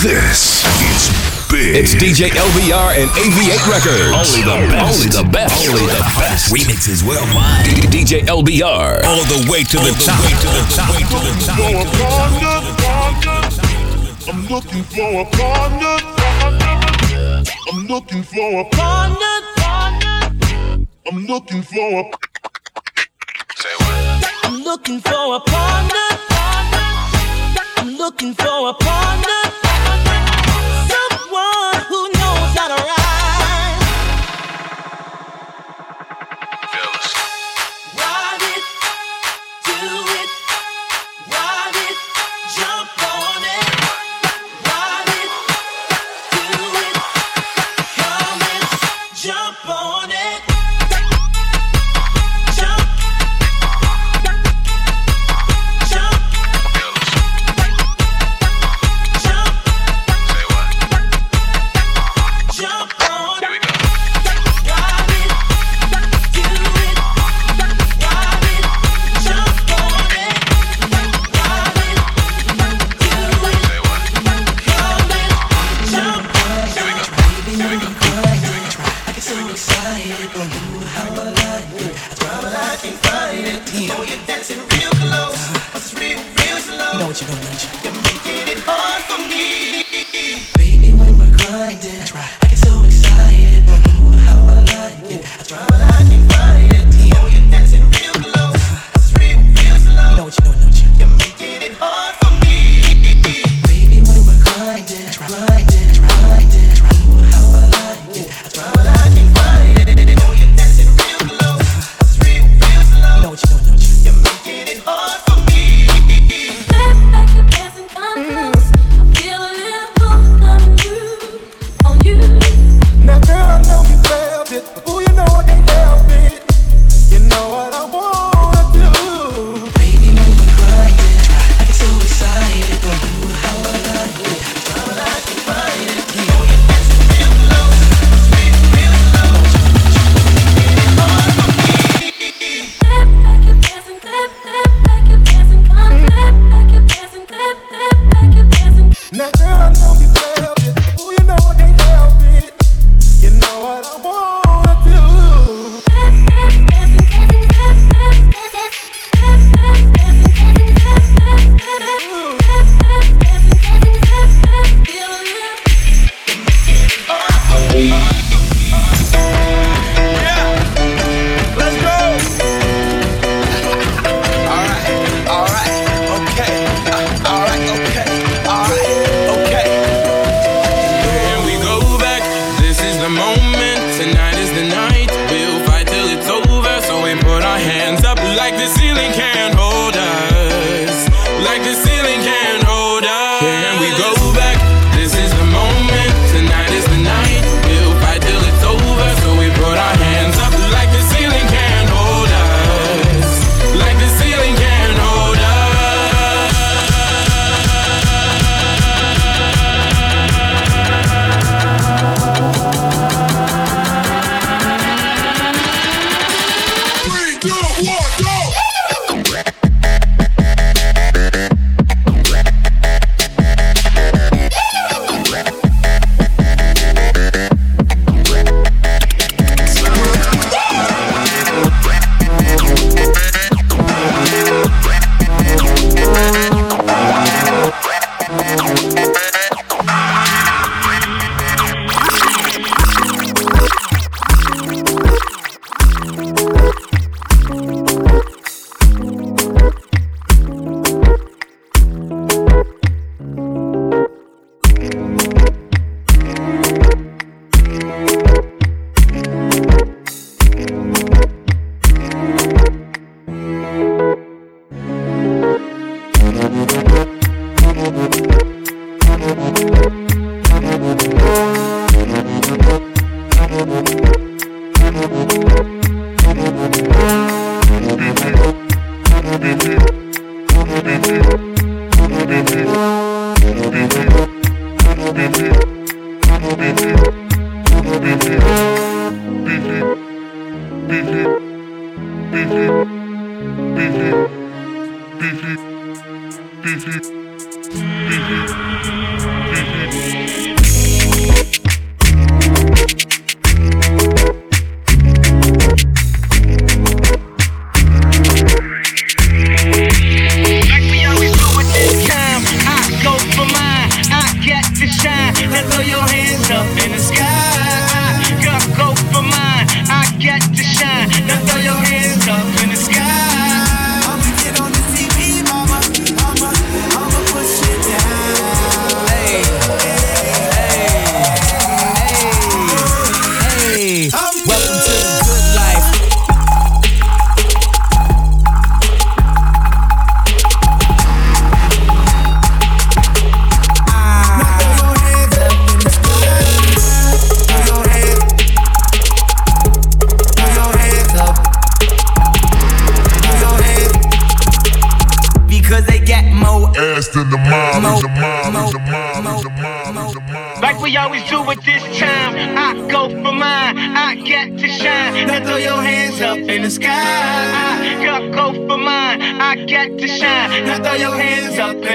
This is big. It's DJ LBR and AV8 Records. Only the best. Only the best. Only the best. Remixes worldwide. DJ LBR. All the way to the top. Way the. Way to the top. I'm looking for a partner. I'm looking for a partner. I'm looking for a. Say what? I'm looking for a partner. I'm looking for a partner.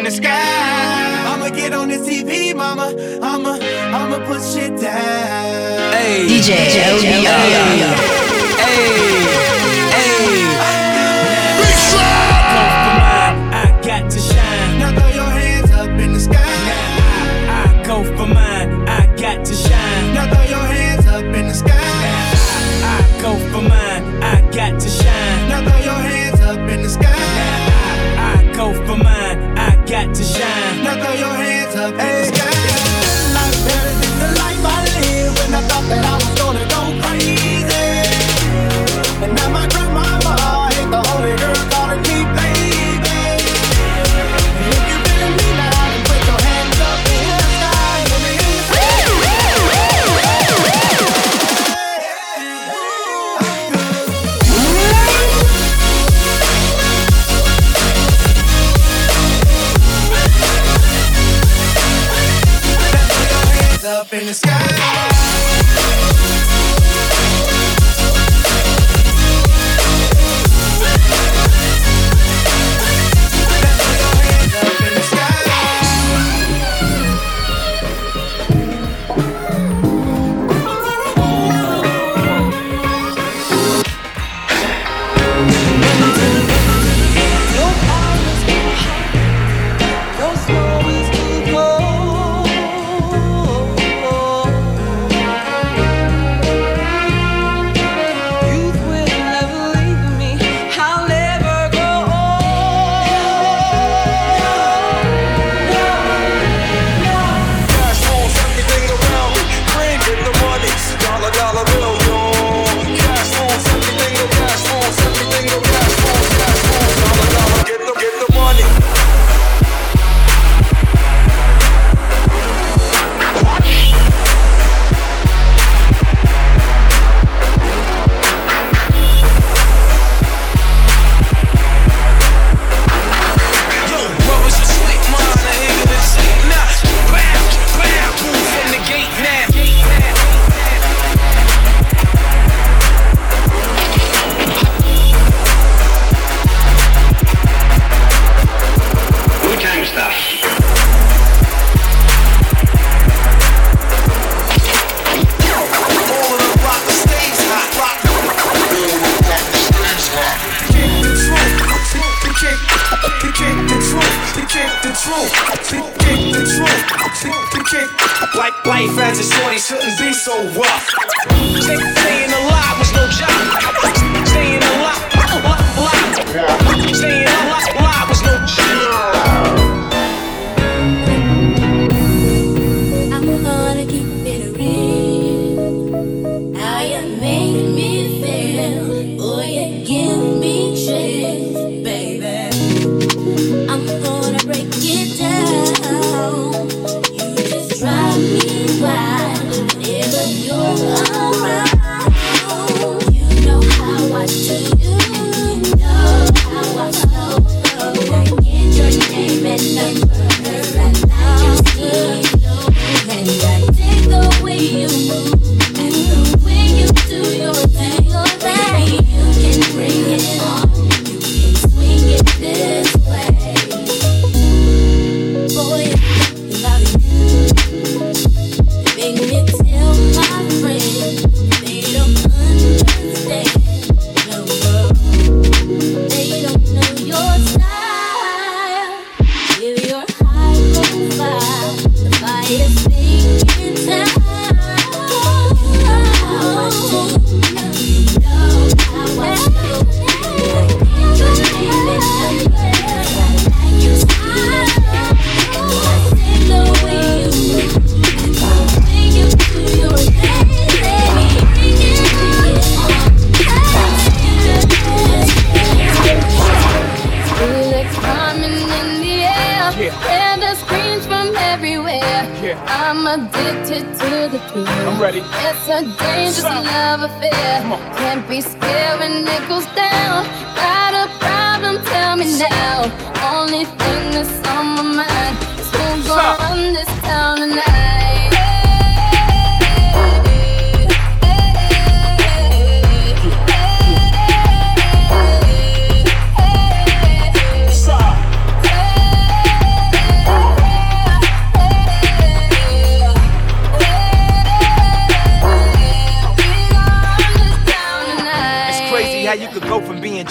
the sky. I'ma get on the TV, mama. I'ma, I'ma put shit down. Hey. DJ, DJ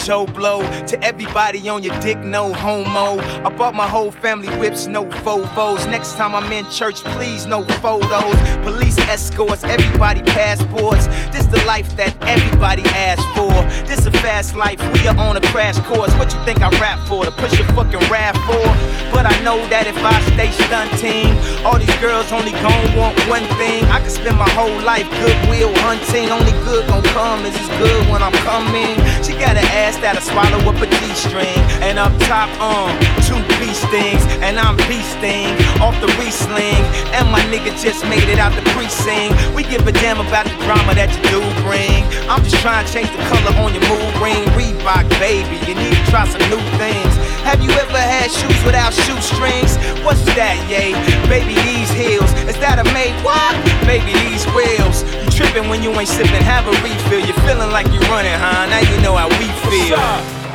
Joe Blow to everybody on your dick, no homo. I bought my whole family whips, no Volvos. Next time I'm in church, please, no photos. Police escorts, everybody passports. This the life that everybody asks for. This a fast life, we are on a crash course. What you think I rap for? To push your fucking RAV4? But I know that if I stay stunting, all these girls only gon' want one thing. I could spend my whole life goodwill hunting. Only good gon' come is as good when I'm coming. She got an ass that'll swallow up a D-string. And up top, um, two beast things. And I'm beasting off the re-sling. And my nigga just made it out the precinct. We give a damn about the drama that you do bring. I'm just trying to change the color on your mood ring. Reebok, baby, you need to try some new things. Have you ever had shoes without shoestrings? What's that, yay? Baby, these heels. Is that a Maybach? Baby, these wheels. Tripping when you ain't sipping, have a refill. You're feeling like you're running, huh? Now you know how we feel.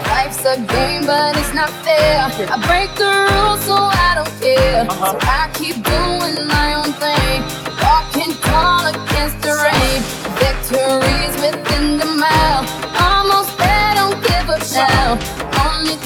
Life's a game, but it's not fair. I break the rules, so I don't care. Uh-huh. So I keep doing my own thing. Walking tall against the rain. Victories within the mile. Almost there, don't give up now. Only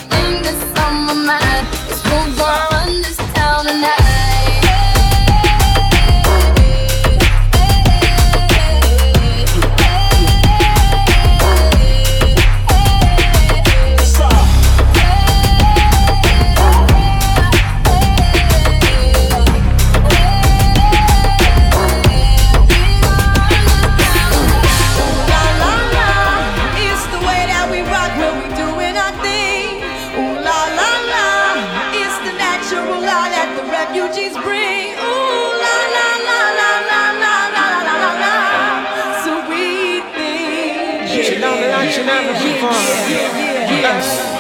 refugees bring. Ooh la la la la la la la la la la, sweet thing. She love me like she never before. Ooh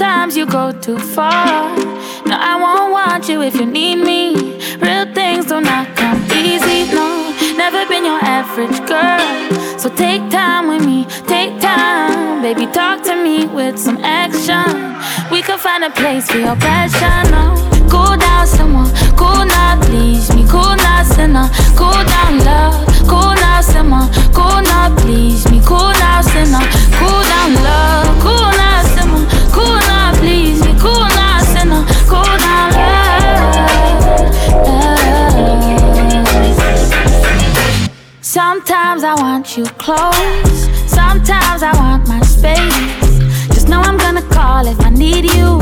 Sometimes you go too far. No, I won't want you if you need me. Real things do not come easy. No, never been your average girl. So take time with me, take time. Baby, talk to me with some action. We can find a place for your passion. No, cool down, someone. Cool now, please me. Cool now, sinner. Cool down, love. Cool now, simmer. Cool now, please me. Cool now, sinner. Cool down, love. Cool now, simmer. Sometimes I want you close. Sometimes I want my space. Just know I'm gonna call if I need you.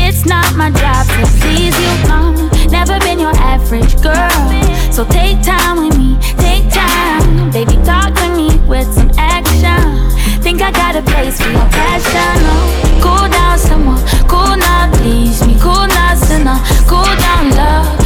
It's not my job to please you. No, never been your average girl. So take time with me, take time. Baby, talk to me with some action. Think I got a place for your passion. No, cool down, someone. Cool now, please me. Cool now, sinner. Cool down, love.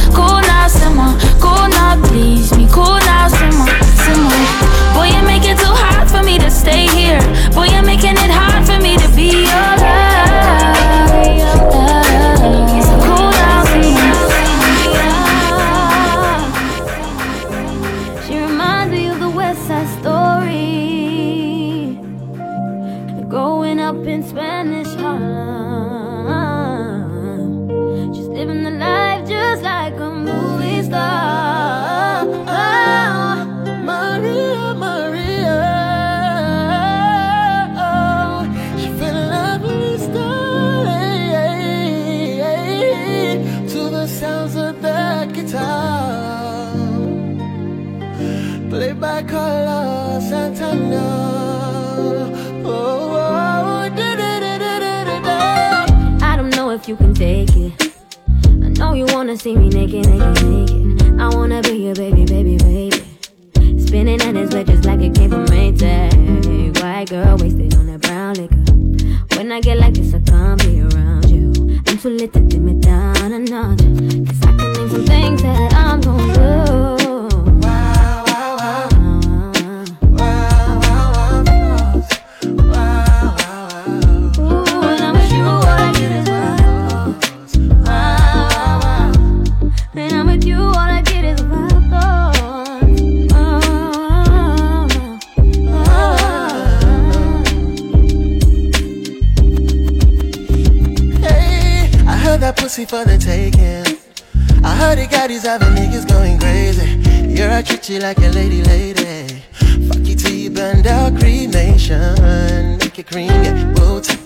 booty.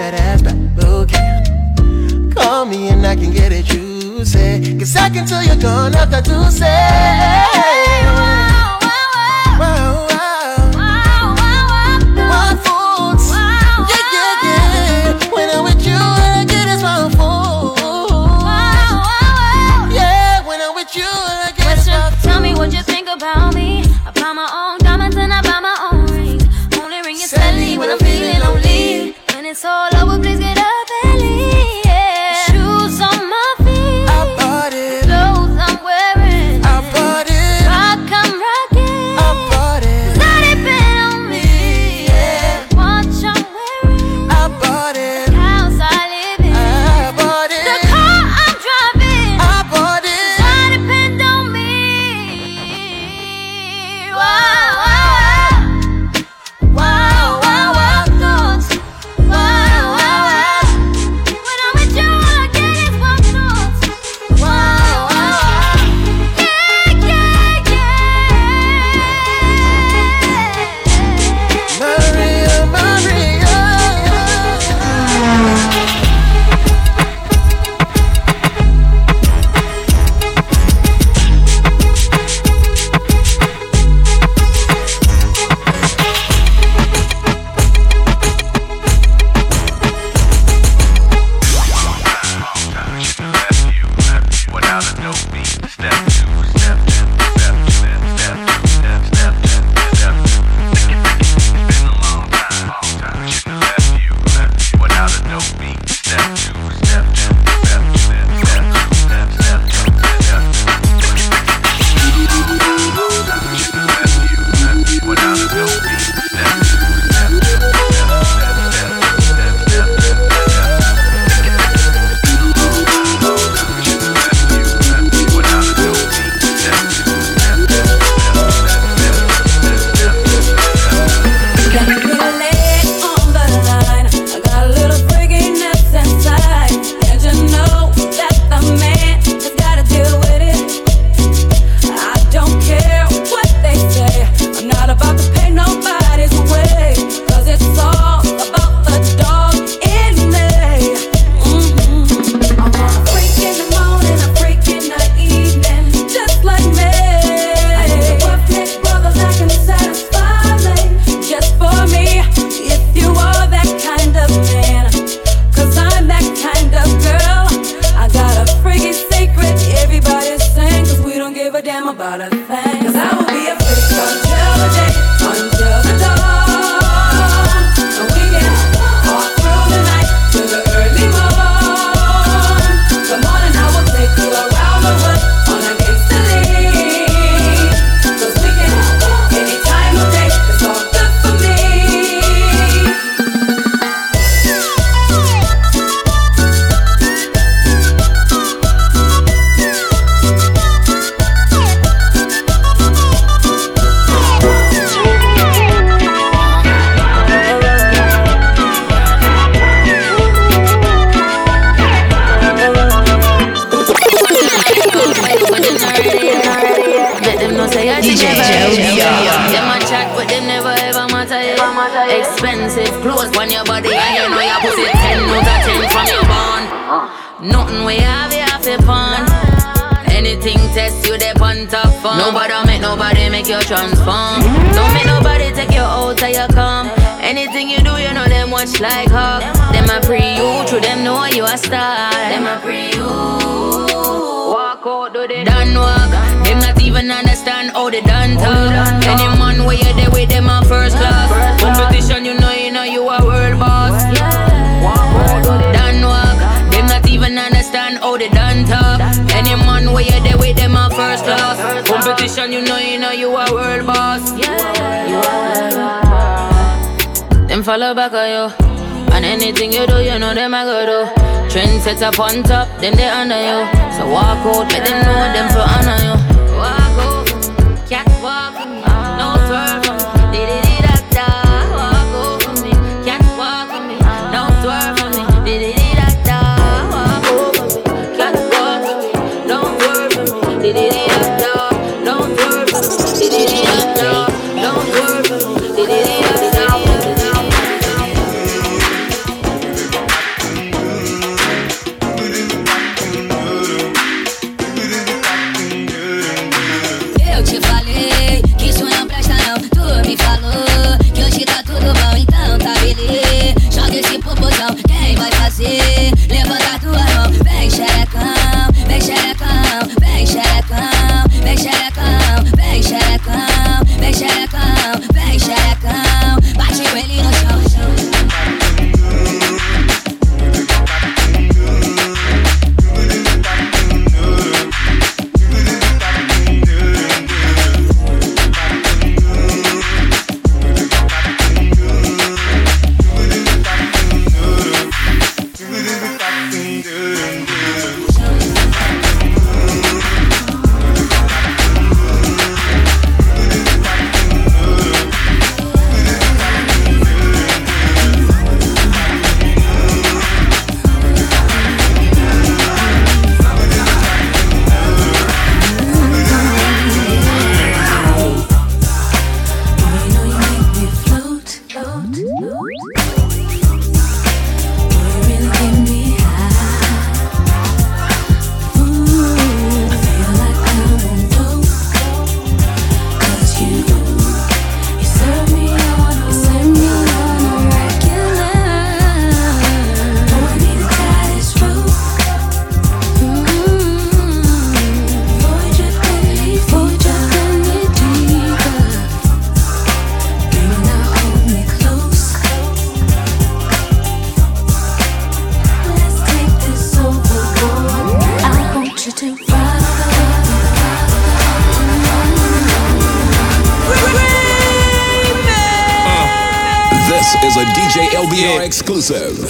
That ass. Call me and I can get it juicy. Cause I can tell you're gone after Tuesday. clothes on your body and you know your pussy ten out of ten from your born. Nothing we have you have to pawn. Anything test you they on top form. Nobody make nobody make you transform. Don't make nobody take you out of your calm. Anything you do, you know them watch like hawk. Them a pre you, true. them know you a star. Them a pre you. Walk out, do they done walk. Even understand how they done talk. Any man where you there with them a first class. Competition, you know, you know you a world boss. Done walk. Them not even understand how they done talk. Any man where you there with them a first class. Competition, you know, you know you a world boss. Them follow back on you. And anything you do, you know them I go do. Trend set up on top, them they under you. So walk out, let them know them for honor you. Walk LBR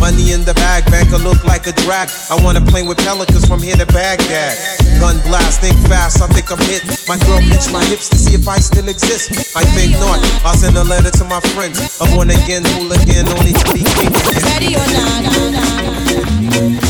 Money in the bag, banker look like a drag. I wanna play with pelicans from here to Baghdad. Gun blast, think fast, I think I'm hit. My girl pinch my hips to see if I still exist. I think not. I'll send a letter to my friends. A born again hooligan, only speaking. Ready or not?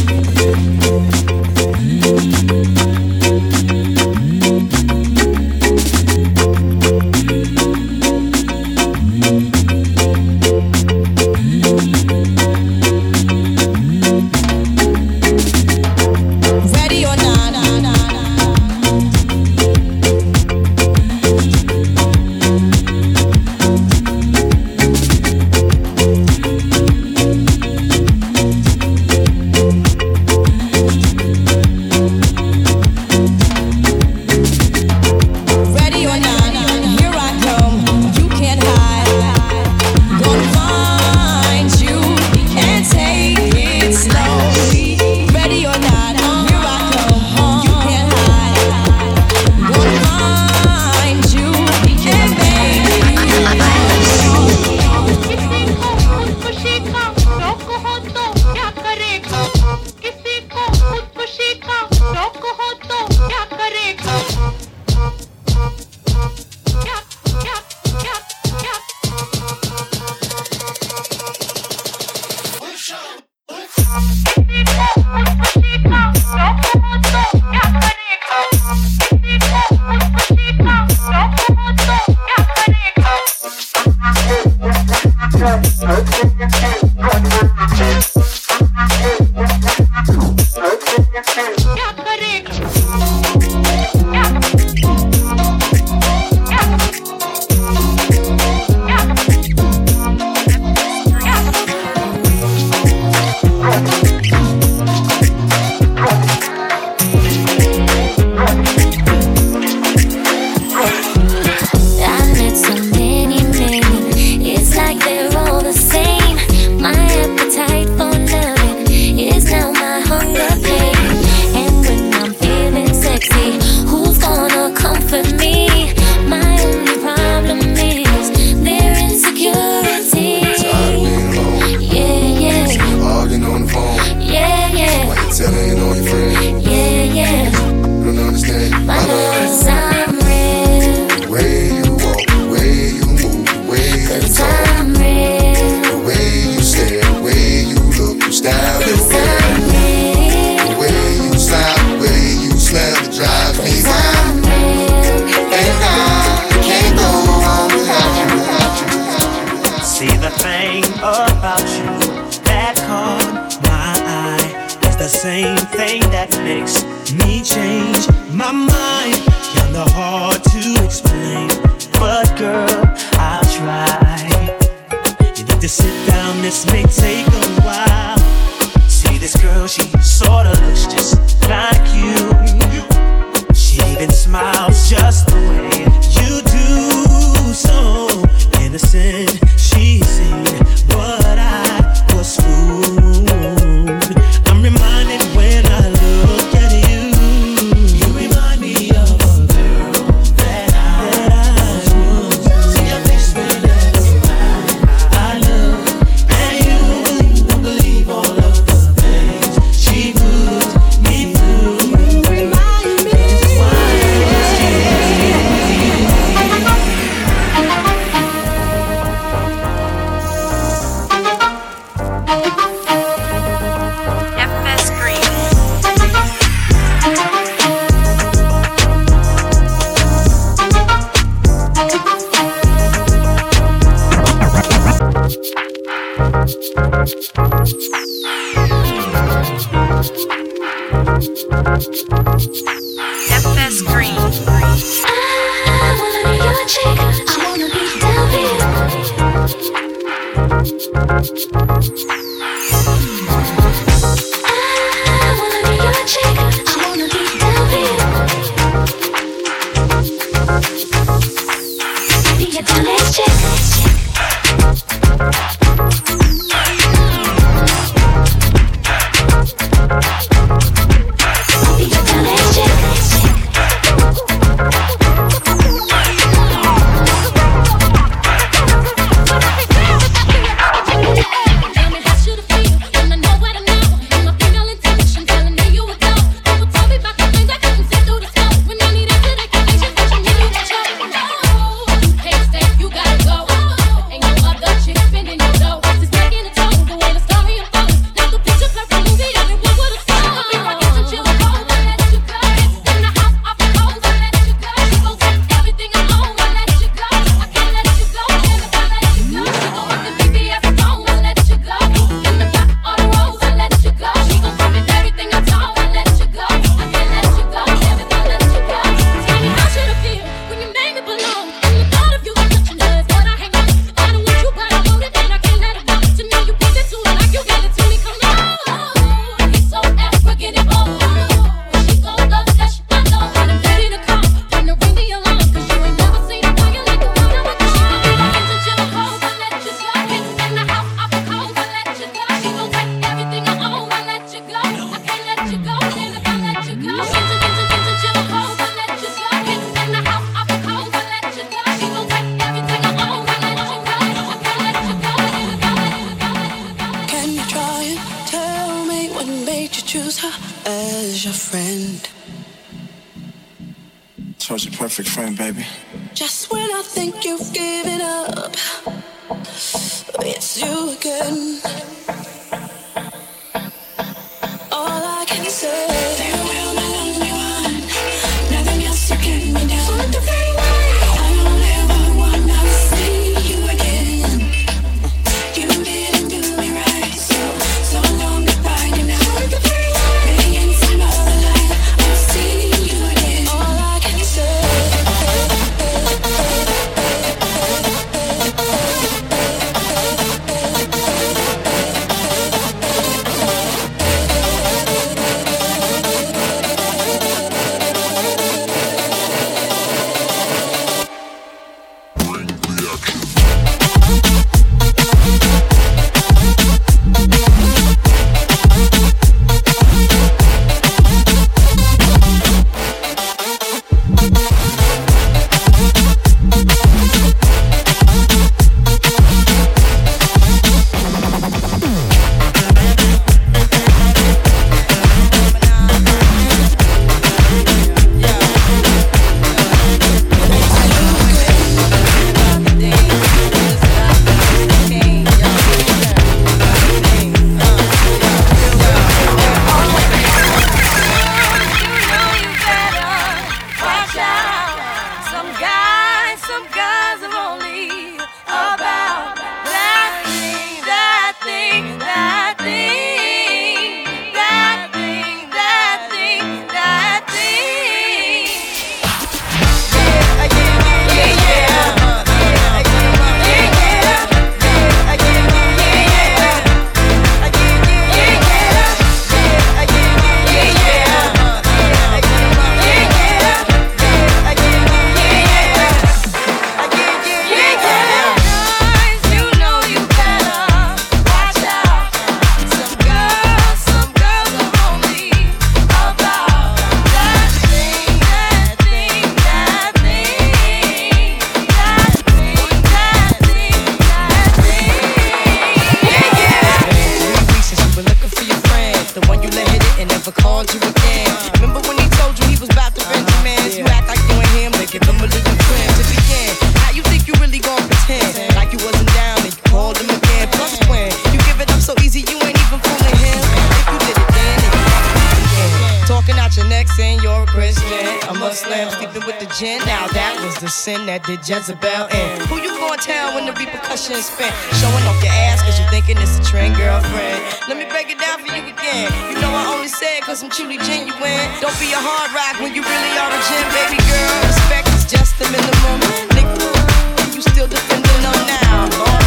that did Jezebel in. Who you gonna tell when the repercussions spent? Showing off your ass cause you thinking it's a trend, girlfriend. Let me break it down for you again. You know I only said cause I'm truly genuine. Don't be a hard rock when you really are a gem, baby girl. Respect is just the minimum. Nigga, you still defending them now.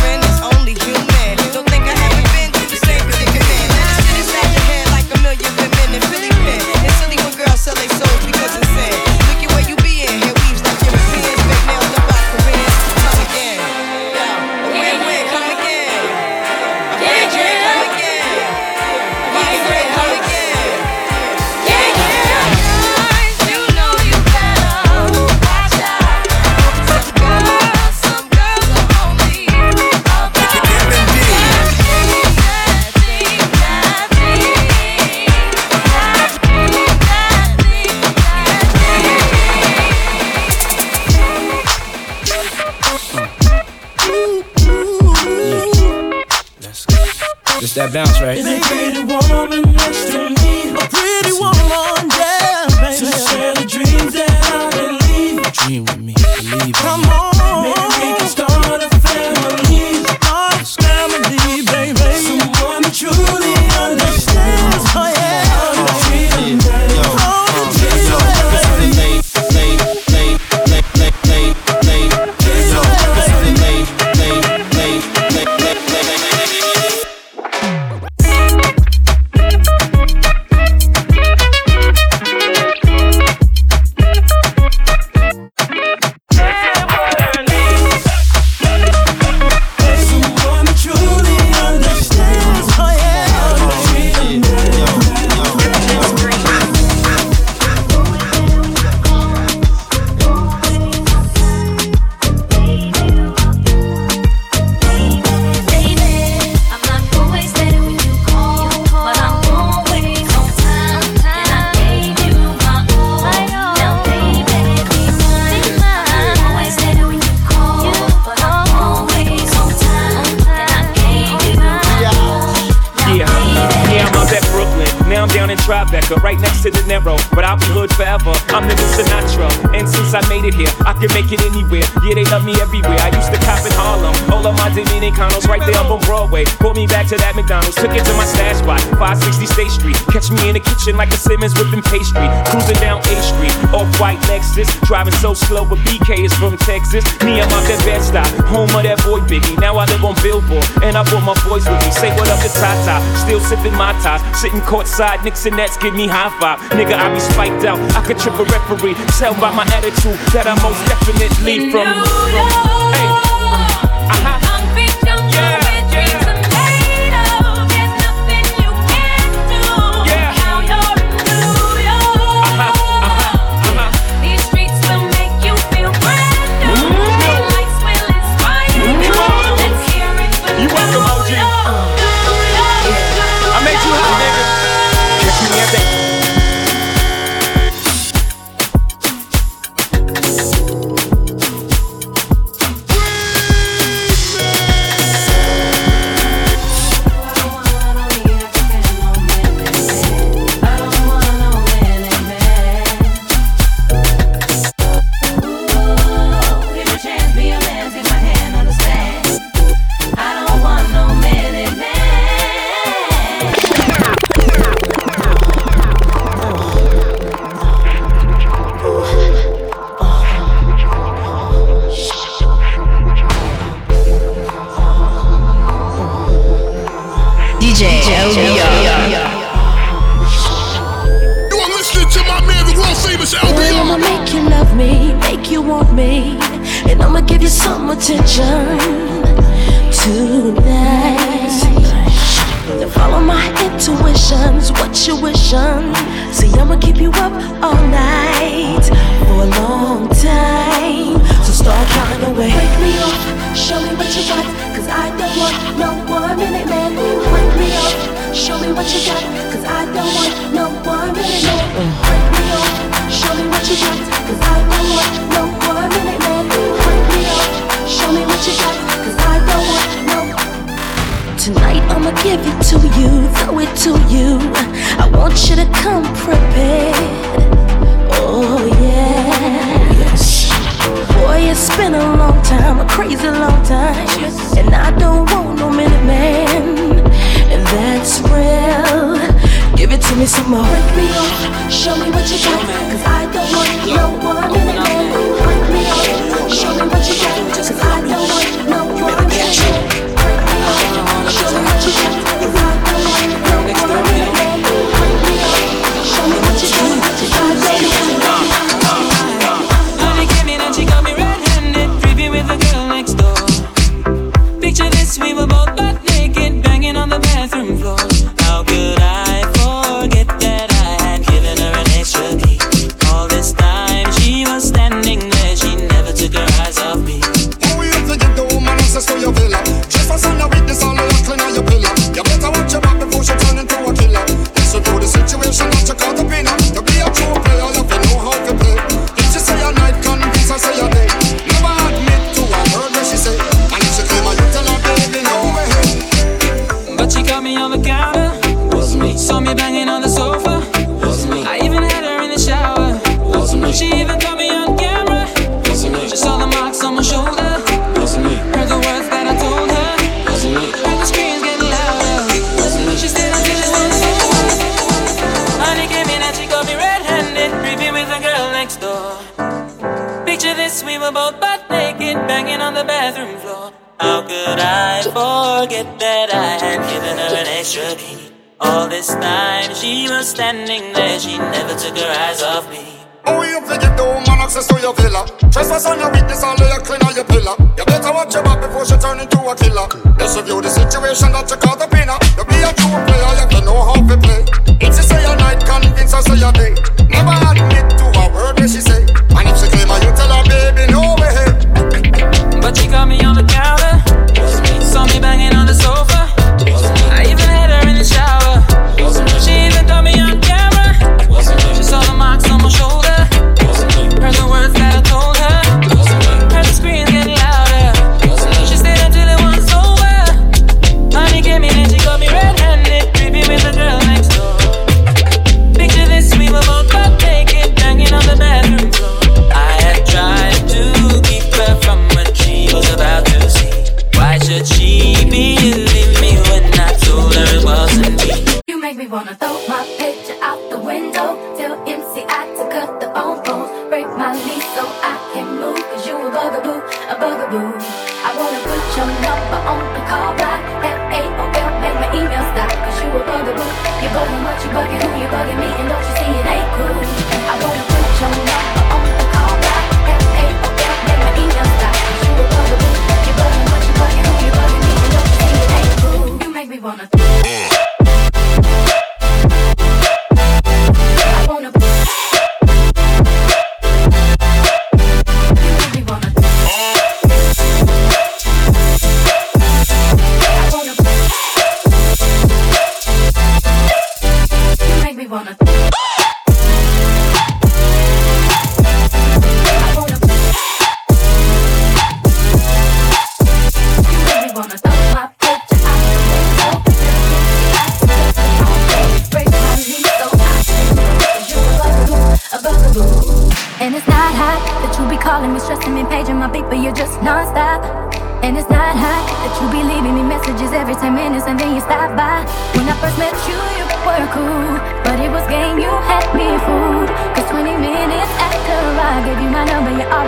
that bounce, right? Is a pretty woman next to me? A pretty woman, yeah. A Street, cruising down A Street, off white Lexus, driving so slow, but BK is from Texas. Me, I'm out that bed stop, home of that boy Biggie. Now I live on Billboard, and I brought my boys with me. Say what up to Tata, still sipping my ties, sitting courtside. Knicks and Nets give me high five. Nigga, I be spiked out, I could trip a referee. Tell by my attitude that I most definitely from. from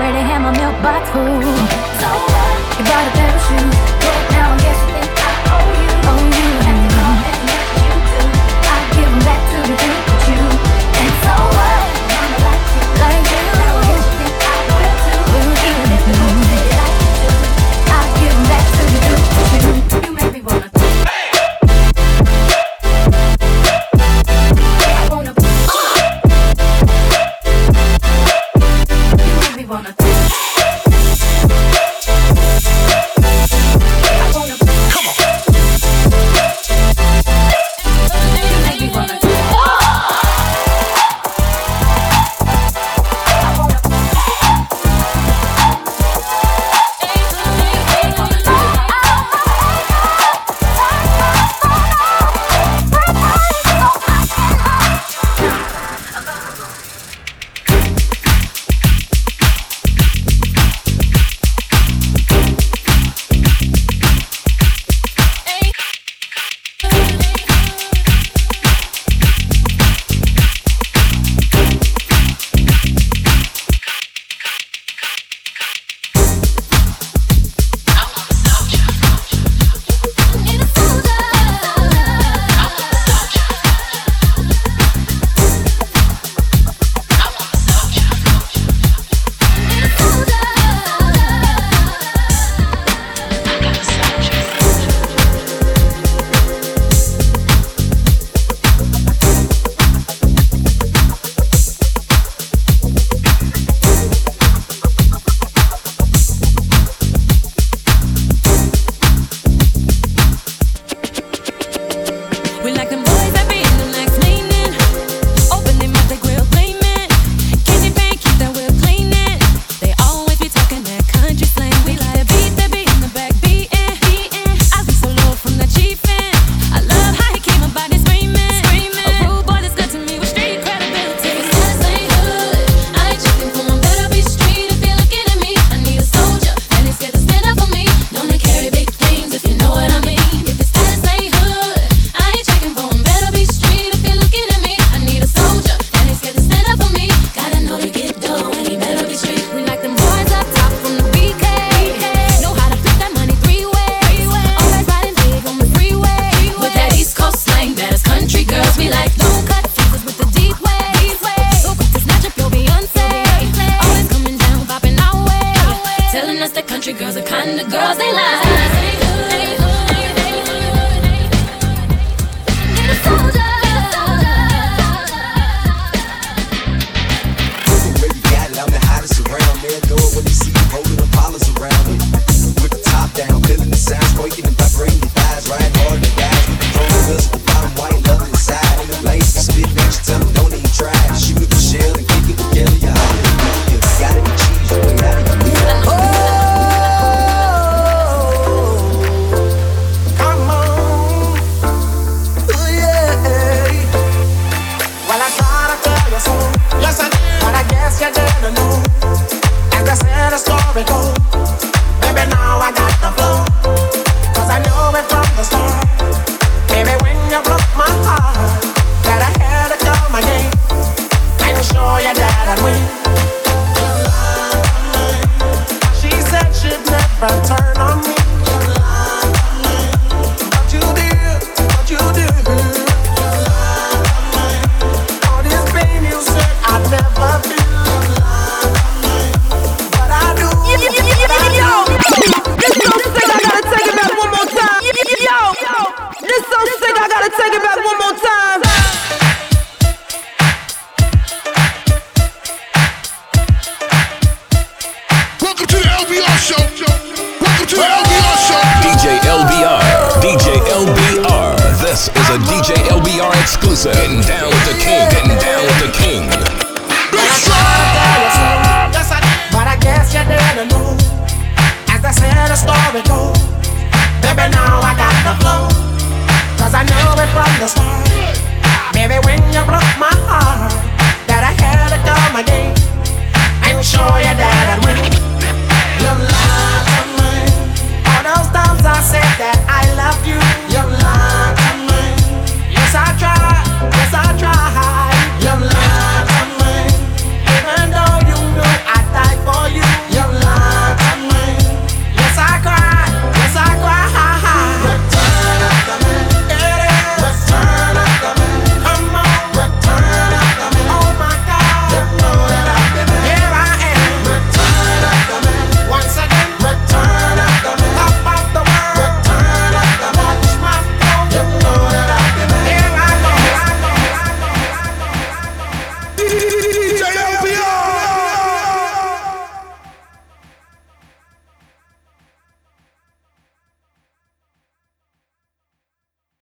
Already had my milk box full. So what? You bought a pair of shoes.